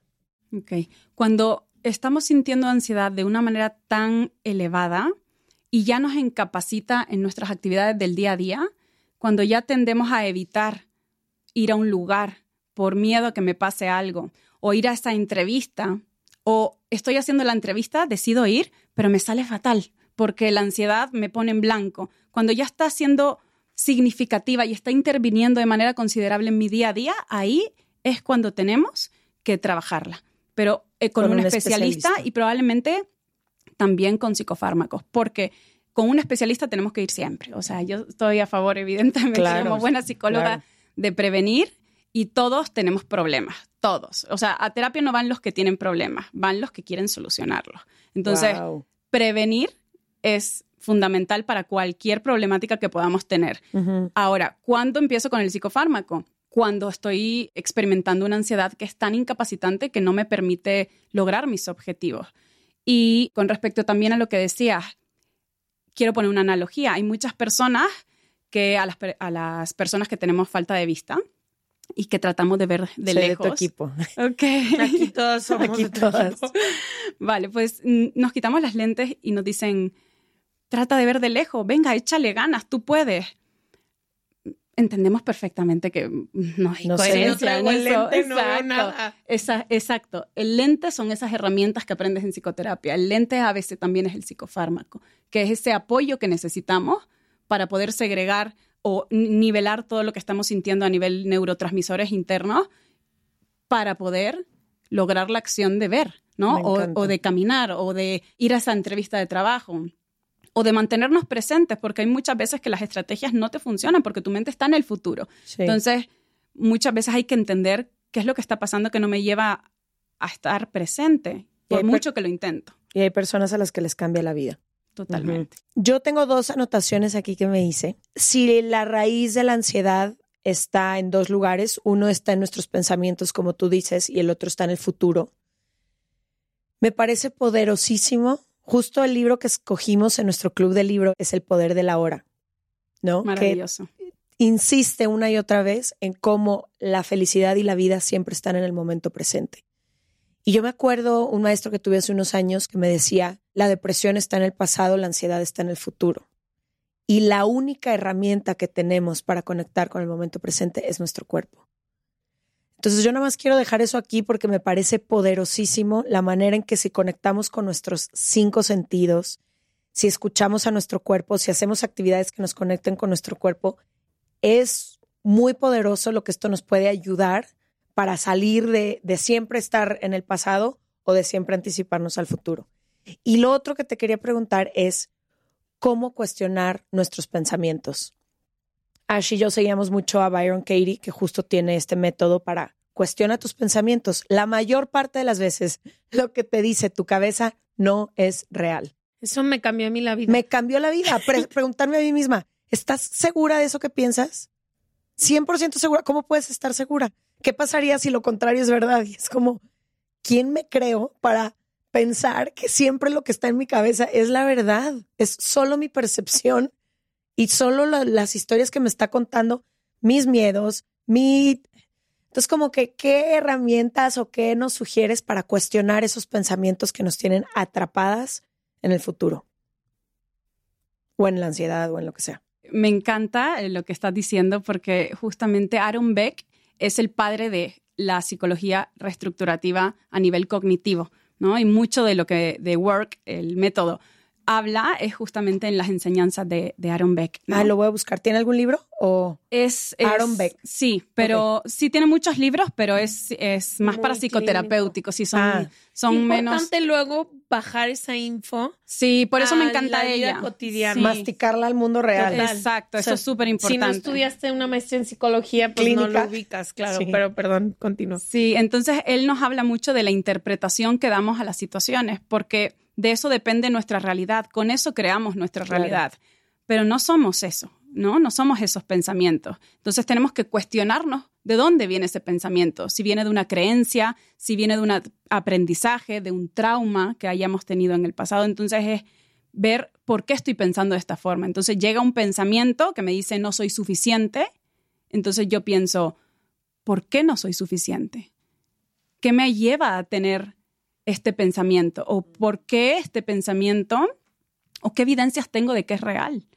Ok. Cuando estamos sintiendo ansiedad de una manera tan elevada y ya nos incapacita en nuestras actividades del día a día, cuando ya tendemos a evitar ir a un lugar por miedo a que me pase algo, o ir a esa entrevista, o estoy haciendo la entrevista, decido ir, pero me sale fatal, porque la ansiedad me pone en blanco. Cuando ya está siendo significativa y está interviniendo de manera considerable en mi día a día, ahí es cuando tenemos que trabajarla. Pero eh, con, Con un, un especialista, especialista. y probablemente también con psicofármacos, porque con un especialista tenemos que ir siempre. O sea, yo estoy a favor, evidentemente, Claro, como buena psicóloga, claro. de prevenir y todos tenemos problemas, todos. O sea, a terapia no van los que tienen problemas, van los que quieren solucionarlos. Entonces, Wow. prevenir es fundamental para cualquier problemática que podamos tener. Ahora, ¿cuándo empiezo con el psicofármaco? Cuando estoy experimentando una ansiedad que es tan incapacitante que no me permite lograr mis objetivos. Y con respecto también a lo que decías, quiero poner una analogía. Hay muchas personas que a las, a las personas que tenemos falta de vista y que tratamos de ver de Soy lejos. de tu equipo. Ok. Aquí todas somos Aquí de tu todas. equipo. Vale, pues nos quitamos las lentes y nos dicen, trata de ver de lejos, venga, échale ganas, tú puedes. Entendemos perfectamente que no hay No sé. coherencia No traigo en el eso. lente, no veo Exacto. nada. Esa- exacto. El lente son esas herramientas que aprendes en psicoterapia. El lente a veces también es el psicofármaco, que es ese apoyo que necesitamos para poder segregar o ni- nivelar todo lo que estamos sintiendo a nivel neurotransmisores internos para poder lograr la acción de ver, ¿no? O, de caminar, o de ir a esa entrevista de trabajo, o de mantenernos presentes, porque hay muchas veces que las estrategias no te funcionan porque tu mente está en el futuro. Sí. Entonces, muchas veces hay que entender qué es lo que está pasando que no me lleva a estar presente, por mucho que lo intento. y hay personas a las que les cambia la vida. Totalmente. Yo tengo dos anotaciones aquí que me hice. Si la raíz de la ansiedad está en dos lugares, uno está en nuestros pensamientos, como tú dices, y el otro está en el futuro, me parece poderosísimo. Justo el libro que escogimos en nuestro club de libro es El poder de la hora, ¿no? Que Maravilloso. insiste una y otra vez en cómo la felicidad y la vida siempre están en el momento presente. Y yo me acuerdo un maestro que tuve hace unos años que me decía, la depresión está en el pasado, la ansiedad está en el futuro. Y la única herramienta que tenemos para conectar con el momento presente es nuestro cuerpo. Entonces yo nada más quiero dejar eso aquí porque me parece poderosísimo la manera en que si conectamos con nuestros cinco sentidos, si escuchamos a nuestro cuerpo, si hacemos actividades que nos conecten con nuestro cuerpo, es muy poderoso lo que esto nos puede ayudar para salir de, de siempre estar en el pasado o de siempre anticiparnos al futuro. Y lo otro que te quería preguntar es cómo cuestionar nuestros pensamientos. Ash y yo seguíamos mucho a Byron Katie, que justo tiene este método para cuestiona tus pensamientos. La mayor parte de las veces lo que te dice tu cabeza no es real. Eso me cambió a mí la vida. Me cambió la vida. Pre- preguntarme a mí misma, ¿estás segura de eso que piensas? 100% segura. ¿Cómo puedes estar segura? ¿Qué pasaría si lo contrario es verdad? Y es como, ¿quién me creo para pensar que siempre lo que está en mi cabeza es la verdad? Es solo mi percepción y solo la- las historias que me está contando, mis miedos, mi... Entonces, como que, ¿qué herramientas o qué nos sugieres para cuestionar esos pensamientos que nos tienen atrapadas en el futuro? O en la ansiedad o en lo que sea. Me encanta eh, lo que estás diciendo porque justamente Aaron Beck es el padre de la psicología reestructurativa a nivel cognitivo, ¿no? Y mucho de lo que de Work, el método, habla es justamente en las enseñanzas de, de Aaron Beck. ¿no? Ah, lo voy a buscar. ¿Tiene algún libro? O Es, es- Aaron Beck. Sí, pero sí tiene muchos libros, pero es, es más Muy para clínico. psicoterapéuticos. Sí, son, Ah. son menos. Importante luego bajar esa info. Sí, por eso me encanta la vida ella. cotidiana. Sí. masticarla al mundo real. Total. Exacto, O eso es súper Si no importante. estudiaste una maestría en psicología, pues no Clínica. lo ubicas, claro. Sí. Pero perdón, continúo. Sí, entonces él nos habla mucho de la interpretación que damos a las situaciones, porque de eso depende nuestra realidad, con eso creamos nuestra Claro. realidad, pero no somos eso, ¿no? No somos esos pensamientos. Entonces tenemos que cuestionarnos de dónde viene ese pensamiento, si viene de una creencia, si viene de un aprendizaje, de un trauma que hayamos tenido en el pasado, entonces es ver por qué estoy pensando de esta forma. Entonces llega un pensamiento que me dice no soy suficiente, entonces yo pienso, ¿por qué no soy suficiente? ¿Qué me lleva a tener este pensamiento? ¿O por qué este pensamiento? ¿O qué evidencias tengo de que es real?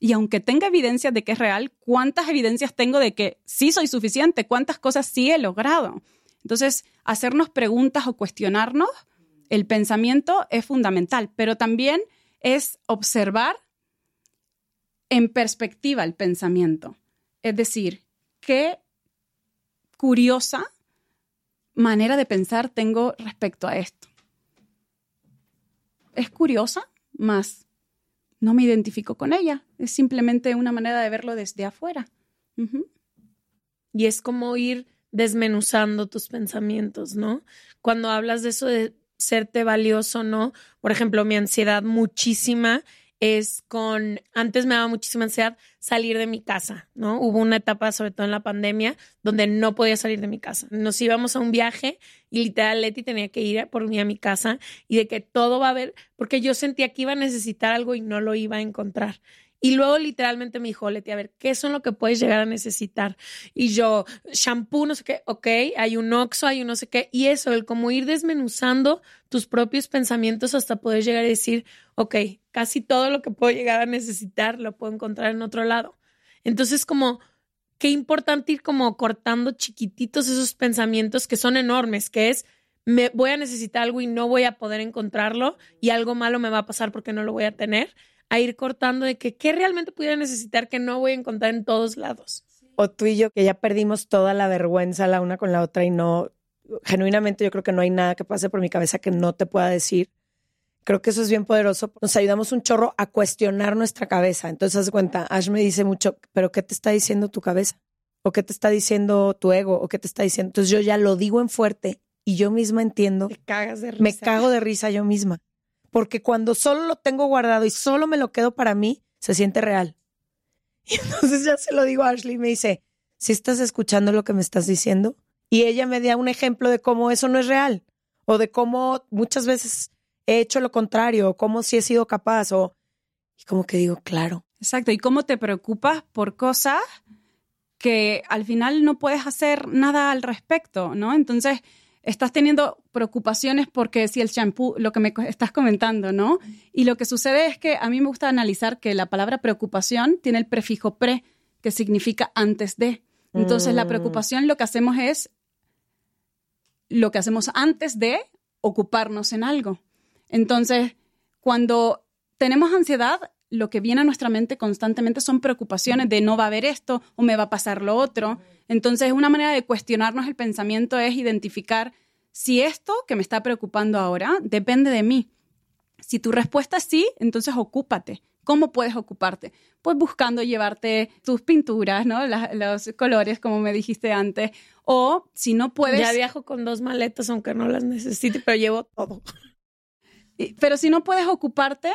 Y aunque tenga evidencias de que es real, ¿cuántas evidencias tengo de que sí soy suficiente? ¿Cuántas cosas sí he logrado? Entonces, hacernos preguntas o cuestionarnos el pensamiento es fundamental, pero también es observar en perspectiva el pensamiento. Es decir, qué curiosa manera de pensar tengo respecto a esto. Es curiosa, más no me identifico con ella. Es simplemente una manera de verlo desde afuera. Y es como ir desmenuzando tus pensamientos, ¿no? Cuando hablas de eso de serte valioso, ¿no? Por ejemplo, mi ansiedad muchísima es con, antes me daba muchísima ansiedad salir de mi casa, ¿no? Hubo una etapa, sobre todo en la pandemia, donde no podía salir de mi casa. Nos íbamos a un viaje y literal Leti tenía que ir por mí a mi casa y de que todo va a haber, porque yo sentía que iba a necesitar algo y no lo iba a encontrar. Y luego literalmente me dijo, Leti, a ver, ¿qué son lo que puedes llegar a necesitar? Y yo, shampoo, no sé qué, ok, hay un oxo, hay un no sé qué. Y eso, el como ir desmenuzando tus propios pensamientos hasta poder llegar a decir, ok, casi todo lo que puedo llegar a necesitar lo puedo encontrar en otro lado. Entonces, como, qué importante ir como cortando chiquititos esos pensamientos que son enormes, que es, me voy a necesitar algo y no voy a poder encontrarlo y algo malo me va a pasar porque no lo voy a tener a ir cortando de que qué realmente pudiera necesitar que no voy a encontrar en todos lados. O tú y yo, que ya perdimos toda la vergüenza la una con la otra y no, genuinamente yo creo que no hay nada que pase por mi cabeza que no te pueda decir. Creo que eso es bien poderoso. Nos ayudamos un chorro a cuestionar nuestra cabeza. Entonces, haz de cuenta, Ash me dice mucho, pero ¿qué te está diciendo tu cabeza? ¿O qué te está diciendo tu ego? ¿O qué te está diciendo? Entonces yo ya lo digo en fuerte y yo misma entiendo. Te cagas de risa. Me cago de risa yo misma. Porque cuando solo lo tengo guardado y solo me lo quedo para mí, se siente real. Y entonces ya se lo digo a Ashley y me dice, si estás escuchando lo que me estás diciendo? Y ella me da un ejemplo de cómo eso no es real. O de cómo muchas veces he hecho lo contrario, o cómo sí he sido capaz. O, y como que digo, claro. Exacto. ¿Y cómo te preocupas por cosas que al final no puedes hacer nada al respecto, ¿no? Entonces, estás teniendo preocupaciones porque si el shampoo, lo que me estás comentando, ¿no? Y lo que sucede es que a mí me gusta analizar que la palabra preocupación tiene el prefijo pre, que significa antes de. Entonces, la Mm. preocupación lo que hacemos es lo que hacemos antes de ocuparnos en algo. Entonces, cuando tenemos ansiedad, lo que viene a nuestra mente constantemente son preocupaciones de no va a haber esto o me va a pasar lo otro. Entonces, una manera de cuestionarnos el pensamiento es identificar si esto que me está preocupando ahora depende de mí. Si tu respuesta es sí, entonces ocúpate. ¿Cómo puedes ocuparte? Pues buscando llevarte tus pinturas, ¿no? La- los colores, como me dijiste antes. O si no puedes... Ya viajo con dos maletas, aunque no las necesite, pero llevo todo. Pero si no puedes ocuparte,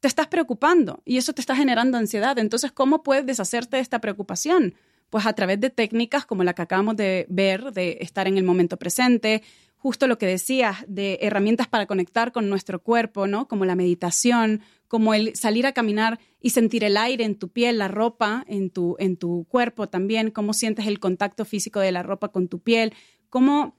te estás preocupando y eso te está generando ansiedad. Entonces, ¿cómo puedes deshacerte de esta preocupación? Pues a través de técnicas como la que acabamos de ver, de estar en el momento presente, justo lo que decías, de herramientas para conectar con nuestro cuerpo, ¿no? Como la meditación, como el salir a caminar y sentir el aire en tu piel, la ropa en tu, en tu cuerpo también, cómo sientes el contacto físico de la ropa con tu piel, cómo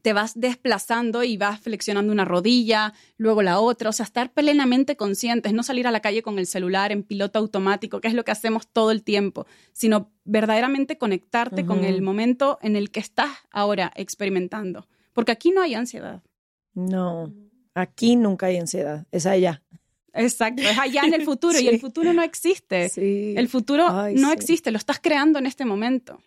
te vas desplazando y vas flexionando una rodilla, luego la otra, o sea, estar plenamente conscientes, no salir a la calle con el celular en piloto automático, que es lo que hacemos todo el tiempo, sino verdaderamente conectarte con el momento en el que estás ahora experimentando, porque aquí no hay ansiedad. No, aquí nunca hay ansiedad, es allá. Exacto, es allá en el futuro y el futuro no existe. Sí. El futuro Ay, no sí. existe, lo estás creando en este momento.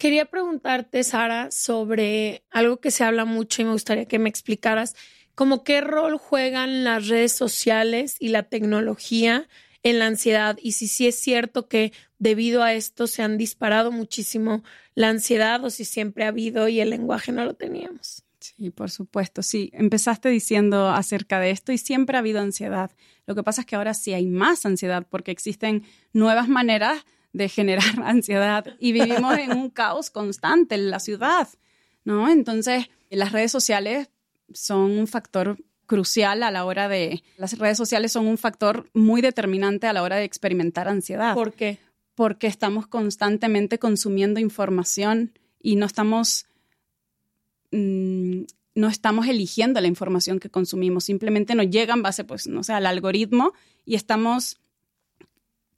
Quería preguntarte, Sara, sobre algo que se habla mucho y me gustaría que me explicaras, como qué rol juegan las redes sociales y la tecnología en la ansiedad y si sí es cierto que debido a esto se han disparado muchísimo la ansiedad o si siempre ha habido y el lenguaje no lo teníamos. Sí, por supuesto, sí. Empezaste diciendo acerca de esto y siempre ha habido ansiedad. Lo que pasa es que ahora sí hay más ansiedad porque existen nuevas maneras de generar ansiedad y vivimos en un caos constante en la ciudad, ¿no? Entonces, las redes sociales son un factor crucial a la hora de... Las redes sociales son un factor muy determinante a la hora de experimentar ansiedad ¿Por qué? porque estamos constantemente consumiendo información y no estamos, mm, no estamos eligiendo la información que consumimos, simplemente nos llega en base, pues, no sé, al algoritmo y estamos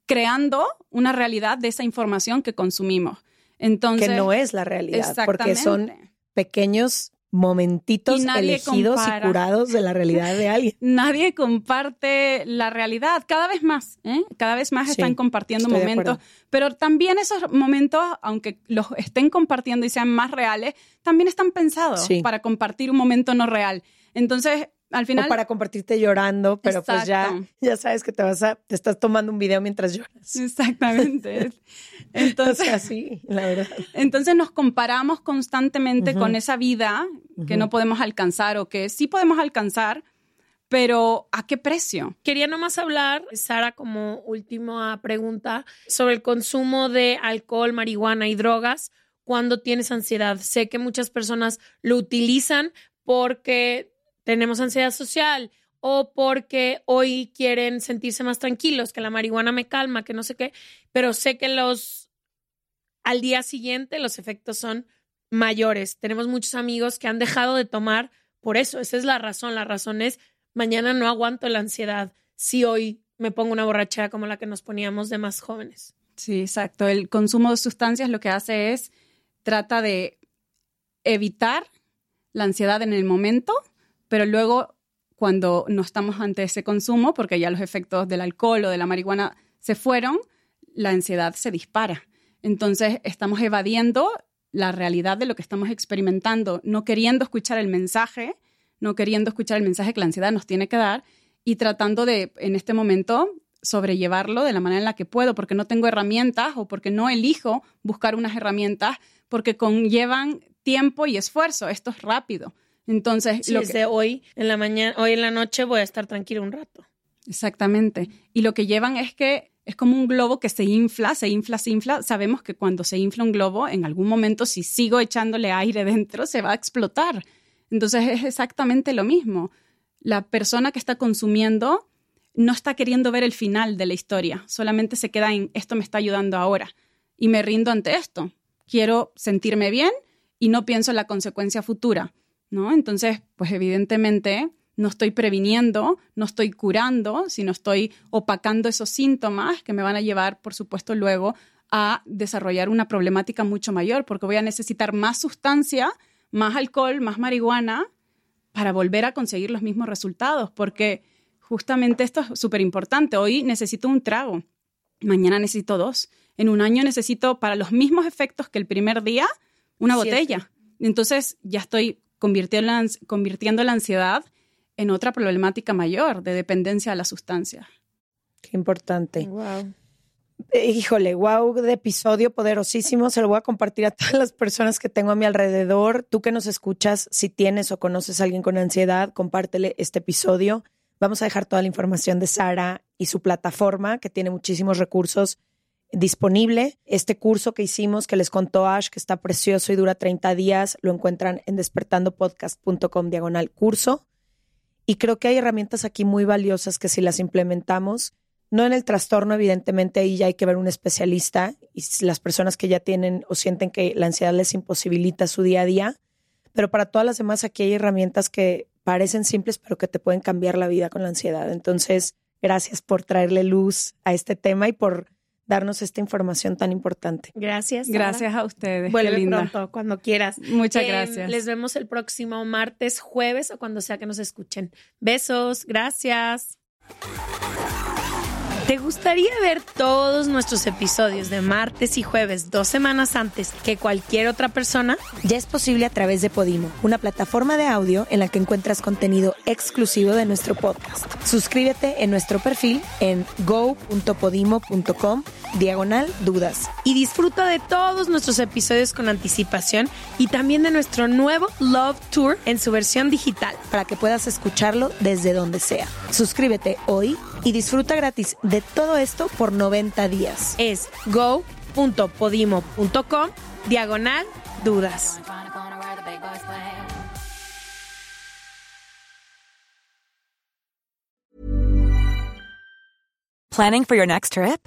creando una realidad de esa información que consumimos. Entonces, que no es la realidad, porque son pequeños momentitos Y elegidos compara. y curados de la realidad de alguien. Nadie comparte la realidad, cada vez más, ¿eh? cada vez más Sí, están compartiendo momentos, pero también esos momentos, aunque los estén compartiendo y sean más reales, también están pensados Sí. para compartir un momento no real. Entonces, al final... o para compartirte llorando, pero pues ya, ya sabes que te vas a, te estás tomando un video mientras lloras. Exactamente. Entonces, Entonces, así, la verdad. entonces nos comparamos constantemente con esa vida que no podemos alcanzar o que sí podemos alcanzar, pero ¿a qué precio? Quería nomás hablar, Sara, como última pregunta, sobre el consumo de alcohol, marihuana y drogas cuando tienes ansiedad. Sé que muchas personas lo utilizan porque tenemos ansiedad social o porque hoy quieren sentirse más tranquilos, que la marihuana me calma, que no sé qué, pero sé que los al día siguiente los efectos son mayores. Tenemos muchos amigos que han dejado de tomar por eso, esa es la razón, la razón es mañana no aguanto la ansiedad si hoy me pongo una borrachera como la que nos poníamos de más jóvenes. Sí, exacto. El consumo de sustancias lo que hace es trata de evitar la ansiedad en el momento, pero luego cuando no estamos ante ese consumo, porque ya los efectos del alcohol o de la marihuana se fueron, la ansiedad se dispara. Entonces estamos evadiendo la realidad de lo que estamos experimentando, no queriendo escuchar el mensaje, no queriendo escuchar el mensaje que la ansiedad nos tiene que dar y tratando de, en este momento, sobrellevarlo de la manera en la que puedo, porque no tengo herramientas o porque no elijo buscar unas herramientas, porque conllevan tiempo y esfuerzo. Esto es rápido. Entonces, Sí, lo que- de hoy en la mañana, hoy en la noche voy a estar tranquilo un rato. Exactamente. Y lo que llevan es que es como un globo que se infla, se infla, se infla. Sabemos que cuando se infla un globo, en algún momento, si sigo echándole aire dentro, se va a explotar. Entonces es exactamente lo mismo. La persona que está consumiendo no está queriendo ver el final de la historia, solamente se queda en esto me está ayudando ahora y me rindo ante esto. Quiero sentirme bien y no pienso en la consecuencia futura, ¿no? Entonces, pues evidentemente no estoy previniendo, no estoy curando, sino estoy opacando esos síntomas que me van a llevar, por supuesto, luego a desarrollar una problemática mucho mayor, porque voy a necesitar más sustancia, más alcohol, más marihuana para volver a conseguir los mismos resultados, porque justamente esto es súper importante. Hoy necesito un trago, mañana necesito dos, en un año necesito para los mismos efectos que el primer día una botella. Entonces ya estoy convirtiendo la, convirtiendo la ansiedad en otra problemática mayor de dependencia a la sustancia. Qué importante. Wow. Eh, Híjole, wow, de episodio poderosísimo. Se lo voy a compartir a todas las personas que tengo a mi alrededor. Tú que nos escuchas, si tienes o conoces a alguien con ansiedad, compártele este episodio. Vamos a dejar toda la información de Sara y su plataforma, que tiene muchísimos recursos disponible. Este curso que hicimos, que les contó Ash, que está precioso y dura 30 días, lo encuentran en despertandopodcast.com diagonal curso. Y creo que hay herramientas aquí muy valiosas que si las implementamos, no en el trastorno, evidentemente ahí ya hay que ver un especialista y las personas que ya tienen o sienten que la ansiedad les imposibilita su día a día, pero para todas las demás aquí hay herramientas que parecen simples pero que te pueden cambiar la vida con la ansiedad. Entonces, gracias por traerle luz a este tema y por darnos esta información tan importante. Gracias. Sara. Gracias a ustedes. Qué Vuelve linda. pronto, cuando quieras. Muchas Eh, gracias. Les vemos el próximo martes, jueves o cuando sea que nos escuchen. Besos, gracias. ¿Te gustaría ver todos nuestros episodios de martes y jueves dos semanas antes que cualquier otra persona? Ya es posible a través de Podimo, una plataforma de audio en la que encuentras contenido exclusivo de nuestro podcast. Suscríbete en nuestro perfil en go.podimo.com diagonal dudas. Y disfruta de todos nuestros episodios con anticipación y también de nuestro nuevo Love Tour en su versión digital. para que puedas escucharlo desde donde sea. Suscríbete hoy y disfruta gratis de todo esto por 90 días. Es go.podimo.com diagonal dudas. Planning for your next trip?